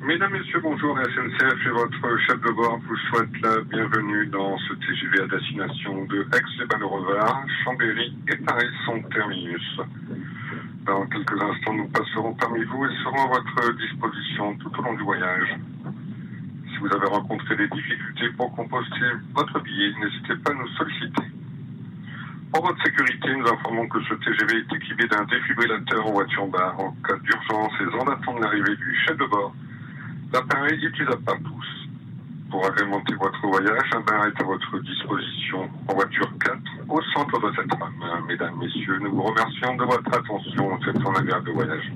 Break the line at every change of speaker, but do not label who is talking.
Mesdames, Messieurs, bonjour. SNCF et votre chef de bord vous souhaite la bienvenue dans ce TGV à destination de Aix-les-Bains-le-Revard, Chambéry et Paris son terminus. Dans quelques instants, nous passerons parmi vous et serons à votre disposition tout au long du voyage. Si vous avez rencontré des difficultés pour composter votre billet, n'hésitez pas à nous solliciter. Pour votre sécurité, nous informons que ce TGV est équipé d'un défibrillateur en voiture-bar en cas d'urgence et en attendant l'arrivée du chef de bord. L'appareil est utilisable tous. Pour agrémenter votre voyage, un bar est à votre disposition en voiture 4 au centre de cette rame. Mesdames, Messieurs, nous vous remercions de votre attention. C'est un agréable voyage.